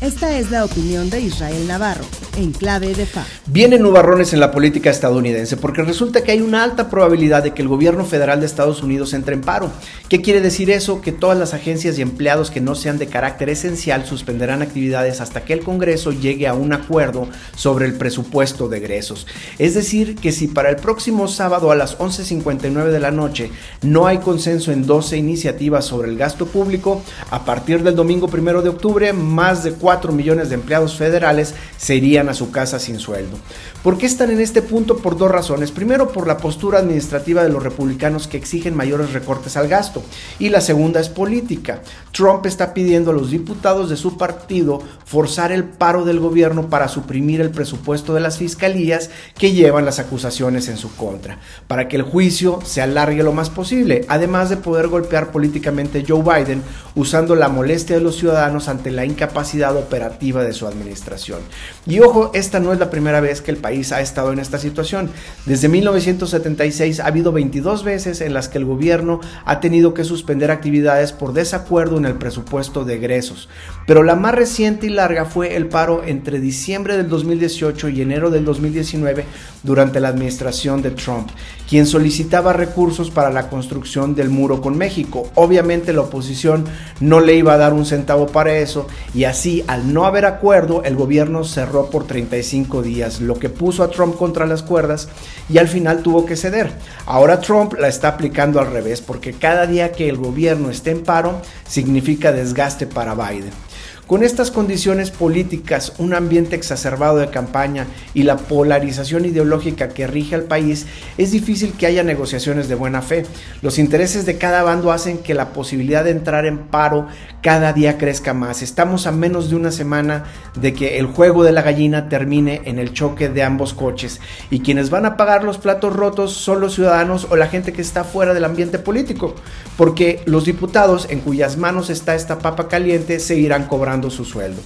Esta es la opinión de Israel Navarro, en clave de FA. Vienen nubarrones en la política estadounidense porque resulta que hay una alta probabilidad de que el gobierno federal de Estados Unidos entre en paro. ¿Qué quiere decir eso? Que todas las agencias y empleados que no sean de carácter esencial suspenderán actividades hasta que el Congreso llegue a un acuerdo sobre el presupuesto de egresos. Es decir, que si para el próximo sábado a las 11.59 de la noche no hay consenso en 12 iniciativas sobre el gasto público, a partir del domingo primero de octubre, más de 4 millones de empleados federales se a su casa sin sueldo. ¿Por qué están en este punto? Por dos razones. Primero, por la postura administrativa de los republicanos que exigen mayores recortes al gasto. Y la segunda es política. Trump está pidiendo a los diputados de su partido forzar el paro del gobierno para suprimir el presupuesto de las fiscalías que llevan las acusaciones en su contra, para que el juicio se alargue lo más posible, además de poder golpear políticamente a Joe Biden usando la molestia de los ciudadanos ante la incapacidad operativa de su administración. Y ojo, esta no es la primera vez que el país ha estado en esta situación. Desde 1976 ha habido 22 veces en las que el gobierno ha tenido que suspender actividades por desacuerdo en el presupuesto de egresos. Pero la más reciente y larga fue el paro entre diciembre del 2018 y enero del 2019 durante la administración de Trump, quien solicitaba recursos para la construcción del muro con México. Obviamente la oposición no le iba a dar un centavo para eso y así al no haber acuerdo el gobierno cerró por 35 días, lo que puso a Trump contra las cuerdas y al final tuvo que ceder. Ahora Trump la está aplicando al revés porque cada día que el gobierno esté en paro significa desgaste para Biden. Con estas condiciones políticas, un ambiente exacerbado de campaña y la polarización ideológica que rige al país, es difícil que haya negociaciones de buena fe. Los intereses de cada bando hacen que la posibilidad de entrar en paro cada día crezca más. Estamos a menos de una semana de que el juego de la gallina termine en el choque de ambos coches y quienes van a pagar los platos rotos son los ciudadanos o la gente que está fuera del ambiente político, porque los diputados en cuyas manos está esta papa caliente seguirán cobrando su sueldo.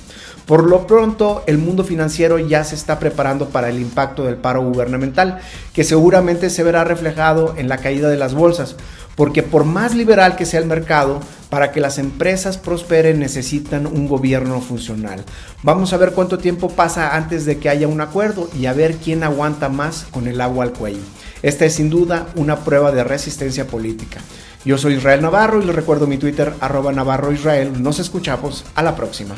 Por lo pronto, el mundo financiero ya se está preparando para el impacto del paro gubernamental, que seguramente se verá reflejado en la caída de las bolsas, porque por más liberal que sea el mercado, para que las empresas prosperen necesitan un gobierno funcional. Vamos a ver cuánto tiempo pasa antes de que haya un acuerdo y a ver quién aguanta más con el agua al cuello. Esta es sin duda una prueba de resistencia política. Yo soy Israel Navarro y les recuerdo mi Twitter arroba Navarro Israel. Nos escuchamos a la próxima.